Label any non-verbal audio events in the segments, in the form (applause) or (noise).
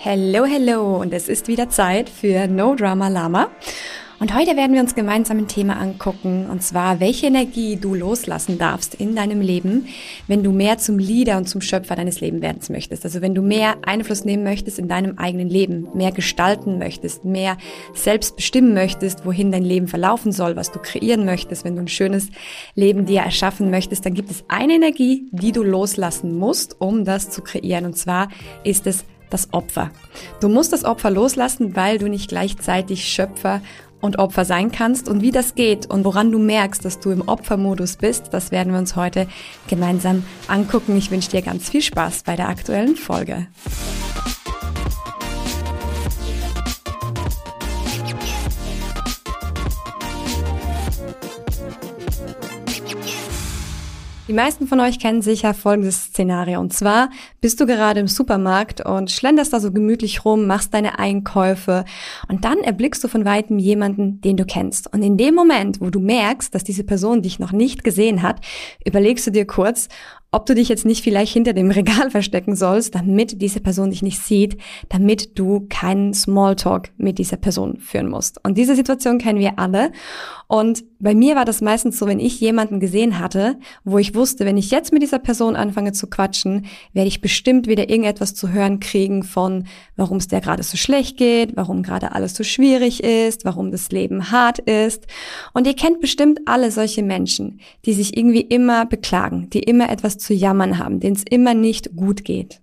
Hello, hello und es ist wieder Zeit für No Drama Lama. Und heute werden wir uns gemeinsam ein Thema angucken, und zwar, welche Energie du loslassen darfst in deinem Leben, wenn du mehr zum Leader und zum Schöpfer deines Lebens werden möchtest. Also wenn du mehr Einfluss nehmen möchtest in deinem eigenen Leben, mehr gestalten möchtest, mehr selbst bestimmen möchtest, wohin dein Leben verlaufen soll, was du kreieren möchtest, wenn du ein schönes Leben dir erschaffen möchtest, dann gibt es eine Energie, die du loslassen musst, um das zu kreieren. Und zwar ist es das Opfer. Du musst das Opfer loslassen, weil du nicht gleichzeitig Schöpfer und Opfer sein kannst und wie das geht und woran du merkst, dass du im Opfermodus bist, das werden wir uns heute gemeinsam angucken. Ich wünsche dir ganz viel Spaß bei der aktuellen Folge. Die meisten von euch kennen sicher folgendes Szenario. Und zwar bist du gerade im Supermarkt und schlenderst da so gemütlich rum, machst deine Einkäufe und dann erblickst du von weitem jemanden, den du kennst. Und in dem Moment, wo du merkst, dass diese Person dich noch nicht gesehen hat, überlegst du dir kurz, ob du dich jetzt nicht vielleicht hinter dem Regal (laughs) verstecken sollst, damit diese Person dich nicht sieht, damit du keinen Smalltalk mit dieser Person führen musst. Und diese Situation kennen wir alle. Und bei mir war das meistens so, wenn ich jemanden gesehen hatte, wo ich wusste, wenn ich jetzt mit dieser Person anfange zu quatschen, werde ich bestimmt wieder irgendetwas zu hören kriegen von, warum es der gerade so schlecht geht, warum gerade alles so schwierig ist, warum das Leben hart ist. Und ihr kennt bestimmt alle solche Menschen, die sich irgendwie immer beklagen, die immer etwas zu jammern haben, denen es immer nicht gut geht.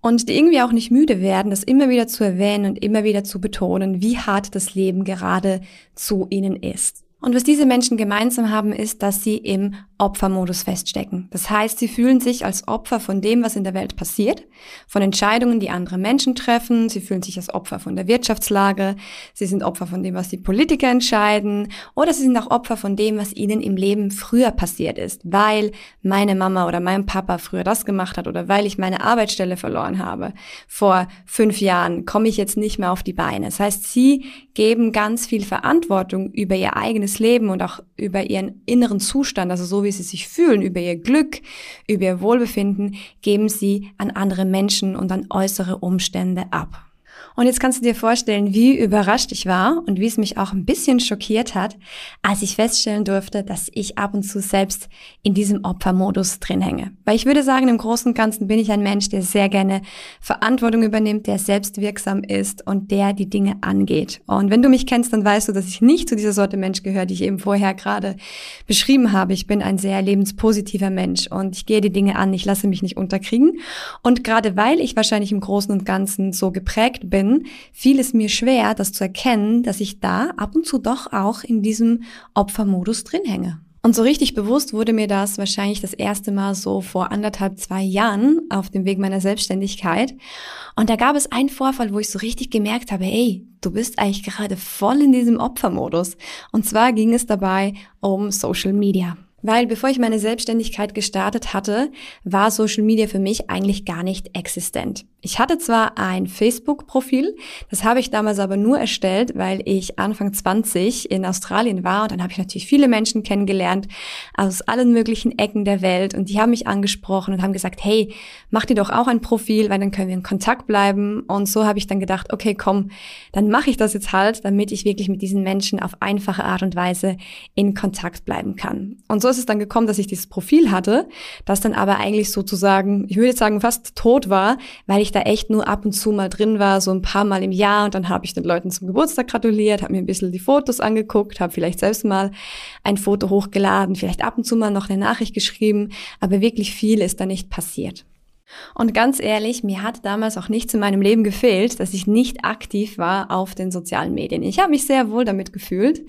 Und die irgendwie auch nicht müde werden, das immer wieder zu erwähnen und immer wieder zu betonen, wie hart das Leben gerade zu ihnen ist. Und was diese Menschen gemeinsam haben, ist, dass sie im Opfermodus feststecken. Das heißt, sie fühlen sich als Opfer von dem, was in der Welt passiert, von Entscheidungen, die andere Menschen treffen. Sie fühlen sich als Opfer von der Wirtschaftslage. Sie sind Opfer von dem, was die Politiker entscheiden. Oder sie sind auch Opfer von dem, was ihnen im Leben früher passiert ist, weil meine Mama oder mein Papa früher das gemacht hat oder weil ich meine Arbeitsstelle verloren habe. Vor fünf Jahren komme ich jetzt nicht mehr auf die Beine. Das heißt, sie geben ganz viel Verantwortung über ihr eigenes Leben und auch über ihren inneren Zustand, also so wie sie sich fühlen, über ihr Glück, über ihr Wohlbefinden, geben sie an andere Menschen und an äußere Umstände ab. Und jetzt kannst du dir vorstellen, wie überrascht ich war und wie es mich auch ein bisschen schockiert hat, als ich feststellen durfte, dass ich ab und zu selbst in diesem Opfermodus drin hänge. Weil ich würde sagen, im Großen und Ganzen bin ich ein Mensch, der sehr gerne Verantwortung übernimmt, der selbstwirksam ist und der die Dinge angeht. Und wenn du mich kennst, dann weißt du, dass ich nicht zu dieser Sorte Mensch gehöre, die ich eben vorher gerade beschrieben habe. Ich bin ein sehr lebenspositiver Mensch und ich gehe die Dinge an, ich lasse mich nicht unterkriegen. Und gerade weil ich wahrscheinlich im Großen und Ganzen so geprägt bin, bin, fiel es mir schwer, das zu erkennen, dass ich da ab und zu doch auch in diesem Opfermodus drin hänge. Und so richtig bewusst wurde mir das wahrscheinlich das erste Mal so vor anderthalb, zwei Jahren auf dem Weg meiner Selbstständigkeit. Und da gab es einen Vorfall, wo ich so richtig gemerkt habe, ey, du bist eigentlich gerade voll in diesem Opfermodus. Und zwar ging es dabei um Social Media. Weil bevor ich meine Selbstständigkeit gestartet hatte, war Social Media für mich eigentlich gar nicht existent. Ich hatte zwar ein Facebook-Profil, das habe ich damals aber nur erstellt, weil ich Anfang 20 in Australien war und dann habe ich natürlich viele Menschen kennengelernt aus allen möglichen Ecken der Welt und die haben mich angesprochen und haben gesagt, hey, mach dir doch auch ein Profil, weil dann können wir in Kontakt bleiben und so habe ich dann gedacht, okay, komm, dann mache ich das jetzt halt, damit ich wirklich mit diesen Menschen auf einfache Art und Weise in Kontakt bleiben kann. Und so ist es dann gekommen, dass ich dieses Profil hatte, das dann aber eigentlich sozusagen, ich würde jetzt sagen, fast tot war, weil ich ich da echt nur ab und zu mal drin war, so ein paar Mal im Jahr und dann habe ich den Leuten zum Geburtstag gratuliert, habe mir ein bisschen die Fotos angeguckt, habe vielleicht selbst mal ein Foto hochgeladen, vielleicht ab und zu mal noch eine Nachricht geschrieben, aber wirklich viel ist da nicht passiert. Und ganz ehrlich, mir hat damals auch nichts in meinem Leben gefehlt, dass ich nicht aktiv war auf den sozialen Medien. Ich habe mich sehr wohl damit gefühlt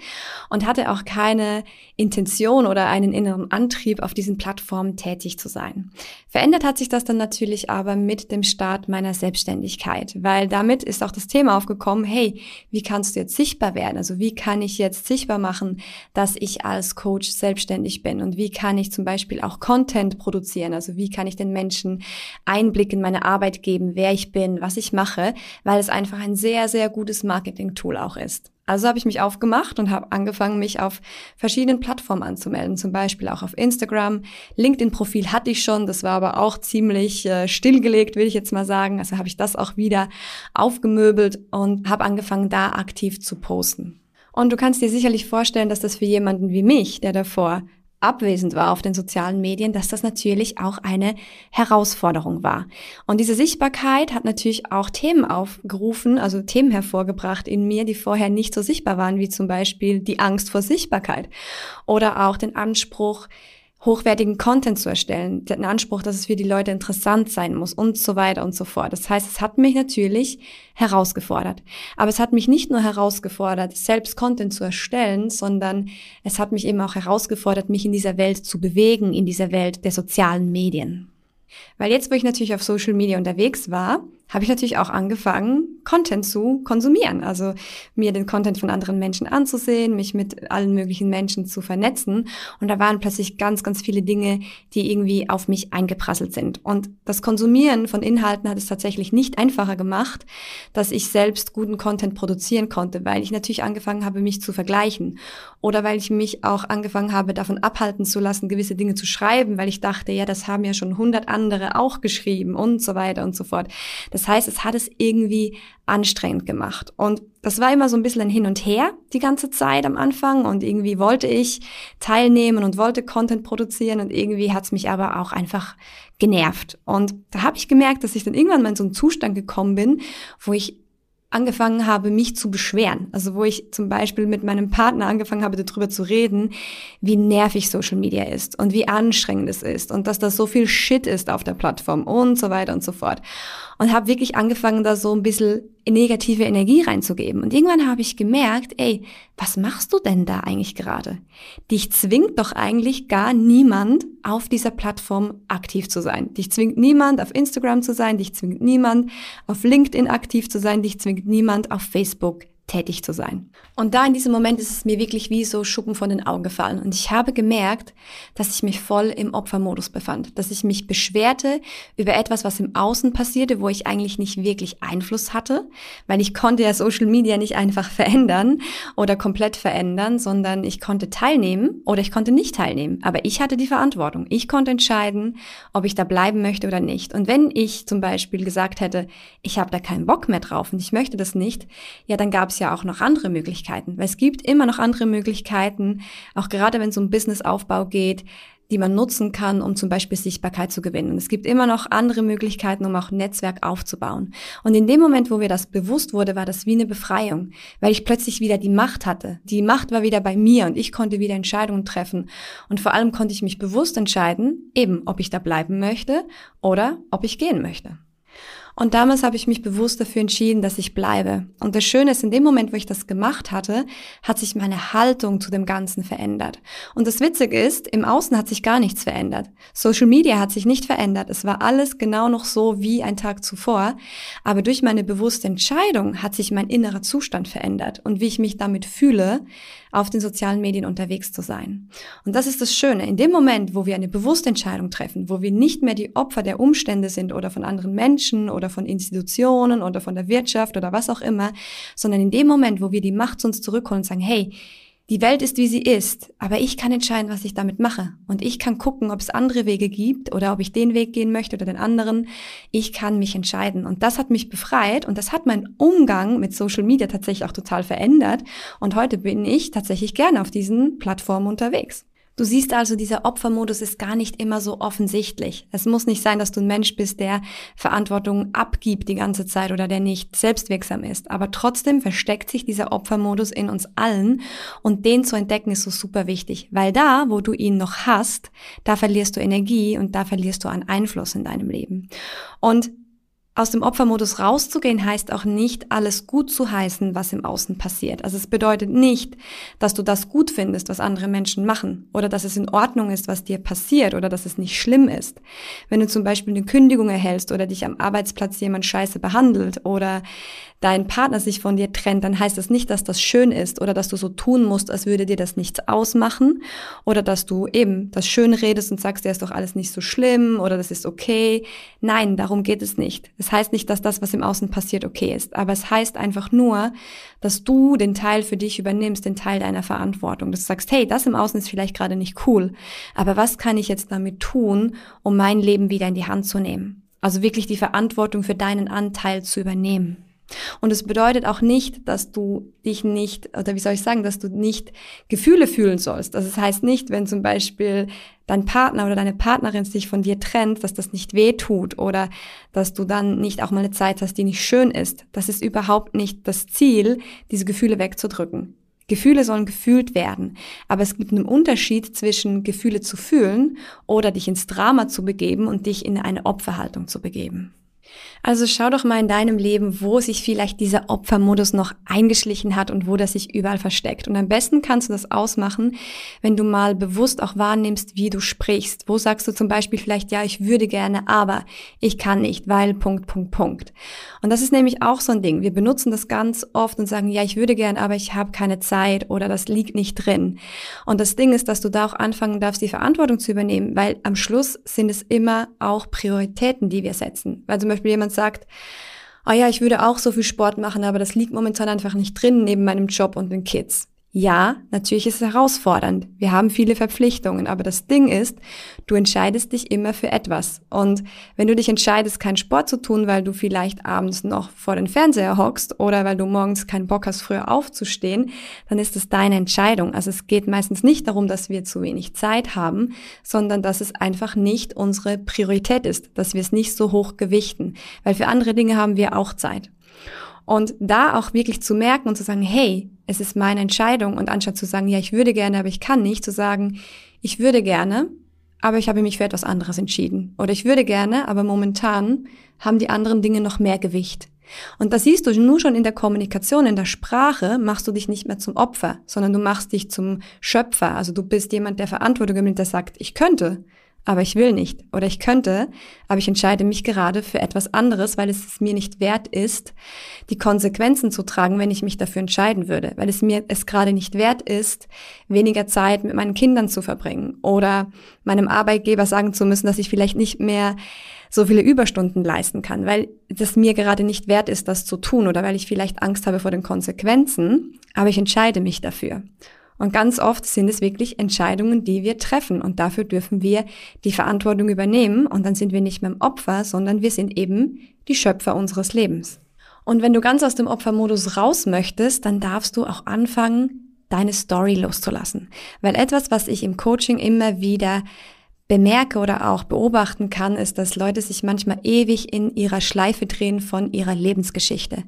und hatte auch keine Intention oder einen inneren Antrieb, auf diesen Plattformen tätig zu sein. Verändert hat sich das dann natürlich aber mit dem Start meiner Selbstständigkeit, weil damit ist auch das Thema aufgekommen, hey, wie kannst du jetzt sichtbar werden? Also wie kann ich jetzt sichtbar machen, dass ich als Coach selbstständig bin? Und wie kann ich zum Beispiel auch Content produzieren? Also wie kann ich den Menschen Einblick in meine Arbeit geben, wer ich bin, was ich mache, weil es einfach ein sehr, sehr gutes Marketing-Tool auch ist. Also habe ich mich aufgemacht und habe angefangen, mich auf verschiedenen Plattformen anzumelden, zum Beispiel auch auf Instagram. LinkedIn-Profil hatte ich schon, das war aber auch ziemlich äh, stillgelegt, will ich jetzt mal sagen. Also habe ich das auch wieder aufgemöbelt und habe angefangen, da aktiv zu posten. Und du kannst dir sicherlich vorstellen, dass das für jemanden wie mich, der davor abwesend war auf den sozialen Medien, dass das natürlich auch eine Herausforderung war. Und diese Sichtbarkeit hat natürlich auch Themen aufgerufen, also Themen hervorgebracht in mir, die vorher nicht so sichtbar waren, wie zum Beispiel die Angst vor Sichtbarkeit oder auch den Anspruch, hochwertigen Content zu erstellen, den Anspruch, dass es für die Leute interessant sein muss und so weiter und so fort. Das heißt, es hat mich natürlich herausgefordert. Aber es hat mich nicht nur herausgefordert, selbst Content zu erstellen, sondern es hat mich eben auch herausgefordert, mich in dieser Welt zu bewegen, in dieser Welt der sozialen Medien. Weil jetzt, wo ich natürlich auf Social Media unterwegs war, habe ich natürlich auch angefangen, Content zu konsumieren. Also mir den Content von anderen Menschen anzusehen, mich mit allen möglichen Menschen zu vernetzen. Und da waren plötzlich ganz, ganz viele Dinge, die irgendwie auf mich eingeprasselt sind. Und das Konsumieren von Inhalten hat es tatsächlich nicht einfacher gemacht, dass ich selbst guten Content produzieren konnte, weil ich natürlich angefangen habe, mich zu vergleichen. Oder weil ich mich auch angefangen habe, davon abhalten zu lassen, gewisse Dinge zu schreiben, weil ich dachte, ja, das haben ja schon hundert andere auch geschrieben und so weiter und so fort. Das das heißt, es hat es irgendwie anstrengend gemacht. Und das war immer so ein bisschen ein Hin und Her die ganze Zeit am Anfang. Und irgendwie wollte ich teilnehmen und wollte Content produzieren. Und irgendwie hat es mich aber auch einfach genervt. Und da habe ich gemerkt, dass ich dann irgendwann mal in so einen Zustand gekommen bin, wo ich angefangen habe, mich zu beschweren. Also wo ich zum Beispiel mit meinem Partner angefangen habe, darüber zu reden, wie nervig Social Media ist und wie anstrengend es ist und dass das so viel Shit ist auf der Plattform und so weiter und so fort und habe wirklich angefangen, da so ein bisschen negative Energie reinzugeben. Und irgendwann habe ich gemerkt, ey, was machst du denn da eigentlich gerade? Dich zwingt doch eigentlich gar niemand auf dieser Plattform aktiv zu sein. Dich zwingt niemand auf Instagram zu sein, dich zwingt niemand auf LinkedIn aktiv zu sein, dich zwingt niemand auf Facebook tätig zu sein. Und da in diesem Moment ist es mir wirklich wie so Schuppen von den Augen gefallen. Und ich habe gemerkt, dass ich mich voll im Opfermodus befand, dass ich mich beschwerte über etwas, was im Außen passierte, wo ich eigentlich nicht wirklich Einfluss hatte, weil ich konnte ja Social Media nicht einfach (laughs) verändern oder komplett verändern, sondern ich konnte teilnehmen oder ich konnte nicht teilnehmen. Aber ich hatte die Verantwortung. Ich konnte entscheiden, ob ich da bleiben möchte oder nicht. Und wenn ich zum Beispiel gesagt hätte, ich habe da keinen Bock mehr drauf und ich möchte das nicht, ja, dann gab ja auch noch andere Möglichkeiten, weil es gibt immer noch andere Möglichkeiten, auch gerade wenn es um Businessaufbau geht, die man nutzen kann, um zum Beispiel Sichtbarkeit zu gewinnen. Und es gibt immer noch andere Möglichkeiten, um auch Netzwerk aufzubauen. Und in dem Moment, wo mir das bewusst wurde, war das wie eine Befreiung, weil ich plötzlich wieder die Macht hatte. Die Macht war wieder bei mir und ich konnte wieder Entscheidungen treffen. Und vor allem konnte ich mich bewusst entscheiden, eben ob ich da bleiben möchte oder ob ich gehen möchte. Und damals habe ich mich bewusst dafür entschieden, dass ich bleibe. Und das Schöne ist, in dem Moment, wo ich das gemacht hatte, hat sich meine Haltung zu dem Ganzen verändert. Und das Witzige ist, im Außen hat sich gar nichts verändert. Social Media hat sich nicht verändert. Es war alles genau noch so wie ein Tag zuvor. Aber durch meine bewusste Entscheidung hat sich mein innerer Zustand verändert. Und wie ich mich damit fühle, auf den sozialen Medien unterwegs zu sein. Und das ist das Schöne. In dem Moment, wo wir eine bewusste Entscheidung treffen, wo wir nicht mehr die Opfer der Umstände sind oder von anderen Menschen oder von Institutionen oder von der Wirtschaft oder was auch immer, sondern in dem Moment, wo wir die Macht zu uns zurückholen und sagen, hey, die Welt ist, wie sie ist, aber ich kann entscheiden, was ich damit mache. Und ich kann gucken, ob es andere Wege gibt oder ob ich den Weg gehen möchte oder den anderen. Ich kann mich entscheiden. Und das hat mich befreit und das hat meinen Umgang mit Social Media tatsächlich auch total verändert. Und heute bin ich tatsächlich gerne auf diesen Plattformen unterwegs. Du siehst also, dieser Opfermodus ist gar nicht immer so offensichtlich. Es muss nicht sein, dass du ein Mensch bist, der Verantwortung abgibt die ganze Zeit oder der nicht selbstwirksam ist. Aber trotzdem versteckt sich dieser Opfermodus in uns allen und den zu entdecken ist so super wichtig, weil da, wo du ihn noch hast, da verlierst du Energie und da verlierst du an Einfluss in deinem Leben. Und aus dem Opfermodus rauszugehen heißt auch nicht, alles gut zu heißen, was im Außen passiert. Also es bedeutet nicht, dass du das gut findest, was andere Menschen machen oder dass es in Ordnung ist, was dir passiert oder dass es nicht schlimm ist. Wenn du zum Beispiel eine Kündigung erhältst oder dich am Arbeitsplatz jemand scheiße behandelt oder dein Partner sich von dir trennt, dann heißt das nicht, dass das schön ist oder dass du so tun musst, als würde dir das nichts ausmachen oder dass du eben das schön redest und sagst, ja, ist doch alles nicht so schlimm oder das ist okay. Nein, darum geht es nicht. Das heißt nicht, dass das, was im Außen passiert, okay ist, aber es heißt einfach nur, dass du den Teil für dich übernimmst, den Teil deiner Verantwortung. Dass du sagst, hey, das im Außen ist vielleicht gerade nicht cool, aber was kann ich jetzt damit tun, um mein Leben wieder in die Hand zu nehmen? Also wirklich die Verantwortung für deinen Anteil zu übernehmen. Und es bedeutet auch nicht, dass du dich nicht, oder wie soll ich sagen, dass du nicht Gefühle fühlen sollst. Also das heißt nicht, wenn zum Beispiel dein Partner oder deine Partnerin sich von dir trennt, dass das nicht weh tut oder dass du dann nicht auch mal eine Zeit hast, die nicht schön ist. Das ist überhaupt nicht das Ziel, diese Gefühle wegzudrücken. Gefühle sollen gefühlt werden. Aber es gibt einen Unterschied zwischen Gefühle zu fühlen oder dich ins Drama zu begeben und dich in eine Opferhaltung zu begeben. Also schau doch mal in deinem Leben, wo sich vielleicht dieser Opfermodus noch eingeschlichen hat und wo das sich überall versteckt. Und am besten kannst du das ausmachen, wenn du mal bewusst auch wahrnimmst, wie du sprichst. Wo sagst du zum Beispiel vielleicht, ja, ich würde gerne, aber ich kann nicht, weil Punkt, Punkt, Punkt. Und das ist nämlich auch so ein Ding. Wir benutzen das ganz oft und sagen, ja, ich würde gerne, aber ich habe keine Zeit oder das liegt nicht drin. Und das Ding ist, dass du da auch anfangen darfst, die Verantwortung zu übernehmen, weil am Schluss sind es immer auch Prioritäten, die wir setzen. Weil zum Beispiel jemand sagt, ah ja, ich würde auch so viel Sport machen, aber das liegt momentan einfach nicht drin neben meinem Job und den Kids. Ja, natürlich ist es herausfordernd. Wir haben viele Verpflichtungen, aber das Ding ist, du entscheidest dich immer für etwas. Und wenn du dich entscheidest, keinen Sport zu tun, weil du vielleicht abends noch vor den Fernseher hockst oder weil du morgens keinen Bock hast, früher aufzustehen, dann ist das deine Entscheidung. Also es geht meistens nicht darum, dass wir zu wenig Zeit haben, sondern dass es einfach nicht unsere Priorität ist, dass wir es nicht so hoch gewichten, weil für andere Dinge haben wir auch Zeit. Und da auch wirklich zu merken und zu sagen, hey, es ist meine Entscheidung und anstatt zu sagen, ja, ich würde gerne, aber ich kann nicht, zu sagen, ich würde gerne, aber ich habe mich für etwas anderes entschieden. Oder ich würde gerne, aber momentan haben die anderen Dinge noch mehr Gewicht. Und das siehst du nur schon in der Kommunikation, in der Sprache, machst du dich nicht mehr zum Opfer, sondern du machst dich zum Schöpfer. Also du bist jemand, der Verantwortung übernimmt, der sagt, ich könnte aber ich will nicht. Oder ich könnte, aber ich entscheide mich gerade für etwas anderes, weil es es mir nicht wert ist, die Konsequenzen zu tragen, wenn ich mich dafür entscheiden würde, weil es mir es gerade nicht wert ist, weniger Zeit mit meinen Kindern zu verbringen oder meinem Arbeitgeber sagen zu müssen, dass ich vielleicht nicht mehr so viele Überstunden leisten kann, weil das mir gerade nicht wert ist, das zu tun oder weil ich vielleicht Angst habe vor den Konsequenzen, aber ich entscheide mich dafür. Und ganz oft sind es wirklich Entscheidungen, die wir treffen. Und dafür dürfen wir die Verantwortung übernehmen. Und dann sind wir nicht mehr im Opfer, sondern wir sind eben die Schöpfer unseres Lebens. Und wenn du ganz aus dem Opfermodus raus möchtest, dann darfst du auch anfangen, deine Story loszulassen. Weil etwas, was ich im Coaching immer wieder bemerke oder auch beobachten kann, ist, dass Leute sich manchmal ewig in ihrer Schleife drehen von ihrer Lebensgeschichte.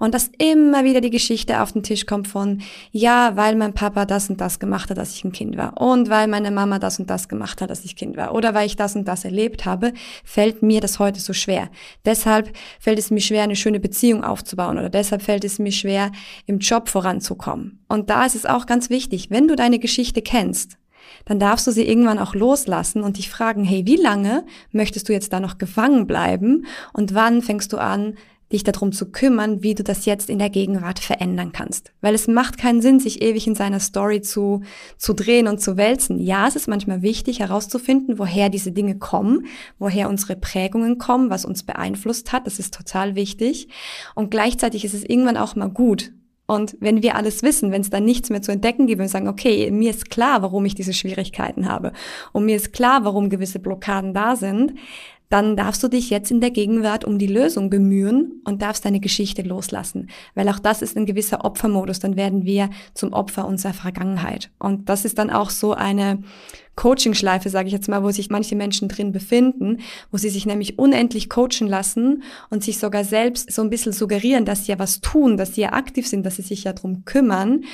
Und dass immer wieder die Geschichte auf den Tisch kommt von, ja, weil mein Papa das und das gemacht hat, als ich ein Kind war. Und weil meine Mama das und das gemacht hat, als ich Kind war. Oder weil ich das und das erlebt habe, fällt mir das heute so schwer. Deshalb fällt es mir schwer, eine schöne Beziehung aufzubauen. Oder deshalb fällt es mir schwer, im Job voranzukommen. Und da ist es auch ganz wichtig, wenn du deine Geschichte kennst, dann darfst du sie irgendwann auch loslassen und dich fragen, hey, wie lange möchtest du jetzt da noch gefangen bleiben und wann fängst du an, dich darum zu kümmern, wie du das jetzt in der Gegenwart verändern kannst. Weil es macht keinen Sinn, sich ewig in seiner Story zu, zu drehen und zu wälzen. Ja, es ist manchmal wichtig herauszufinden, woher diese Dinge kommen, woher unsere Prägungen kommen, was uns beeinflusst hat. Das ist total wichtig. Und gleichzeitig ist es irgendwann auch mal gut, und wenn wir alles wissen, wenn es dann nichts mehr zu entdecken gibt und sagen, okay, mir ist klar, warum ich diese Schwierigkeiten habe und mir ist klar, warum gewisse Blockaden da sind, dann darfst du dich jetzt in der Gegenwart um die Lösung bemühen und darfst deine Geschichte loslassen. Weil auch das ist ein gewisser Opfermodus. Dann werden wir zum Opfer unserer Vergangenheit. Und das ist dann auch so eine Coaching-Schleife, sage ich jetzt mal, wo sich manche Menschen drin befinden, wo sie sich nämlich unendlich coachen lassen und sich sogar selbst so ein bisschen suggerieren, dass sie ja was tun, dass sie ja aktiv sind, dass sie sich ja drum kümmern,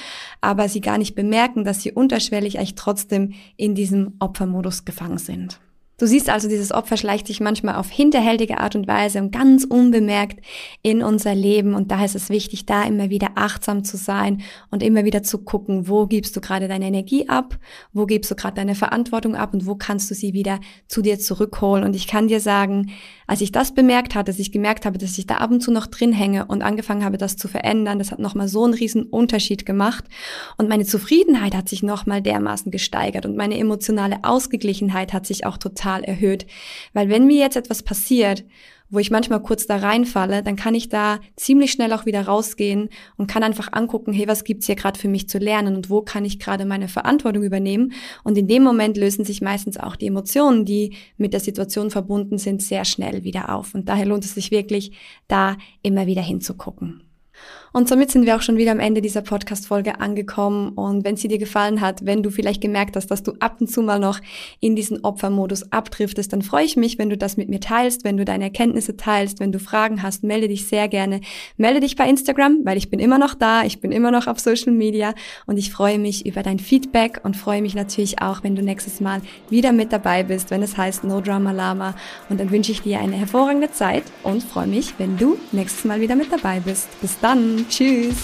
aber sie gar nicht bemerken, dass sie unterschwellig eigentlich trotzdem in diesem Opfermodus gefangen sind. Du siehst also, dieses Opfer schleicht sich manchmal auf hinterhältige Art und Weise und ganz unbemerkt in unser Leben. Und daher ist es wichtig, da immer wieder achtsam zu sein und immer wieder zu gucken, wo gibst du gerade deine Energie ab, wo gibst du gerade deine Verantwortung ab und wo kannst du sie wieder zu dir zurückholen. Und ich kann dir sagen, als ich das bemerkt hatte, dass ich gemerkt habe, dass ich da ab und zu noch drin hänge und angefangen habe, das zu verändern, das hat nochmal so einen riesen Unterschied gemacht. Und meine Zufriedenheit hat sich nochmal dermaßen gesteigert und meine emotionale Ausgeglichenheit hat sich auch total erhöht. Weil wenn mir jetzt etwas passiert, wo ich manchmal kurz da reinfalle, dann kann ich da ziemlich schnell auch wieder rausgehen und kann einfach angucken, hey, was gibt's hier gerade für mich zu lernen und wo kann ich gerade meine Verantwortung übernehmen? Und in dem Moment lösen sich meistens auch die Emotionen, die mit der Situation verbunden sind, sehr schnell wieder auf. Und daher lohnt es sich wirklich, da immer wieder hinzugucken. Und somit sind wir auch schon wieder am Ende dieser Podcast-Folge angekommen. Und wenn sie dir gefallen hat, wenn du vielleicht gemerkt hast, dass du ab und zu mal noch in diesen Opfermodus abdriftest, dann freue ich mich, wenn du das mit mir teilst, wenn du deine Erkenntnisse teilst, wenn du Fragen hast, melde dich sehr gerne. Melde dich bei Instagram, weil ich bin immer noch da, ich bin immer noch auf Social Media und ich freue mich über dein Feedback und freue mich natürlich auch, wenn du nächstes Mal wieder mit dabei bist, wenn es heißt No Drama Lama. Und dann wünsche ich dir eine hervorragende Zeit und freue mich, wenn du nächstes Mal wieder mit dabei bist. Bis dann! Tschüss.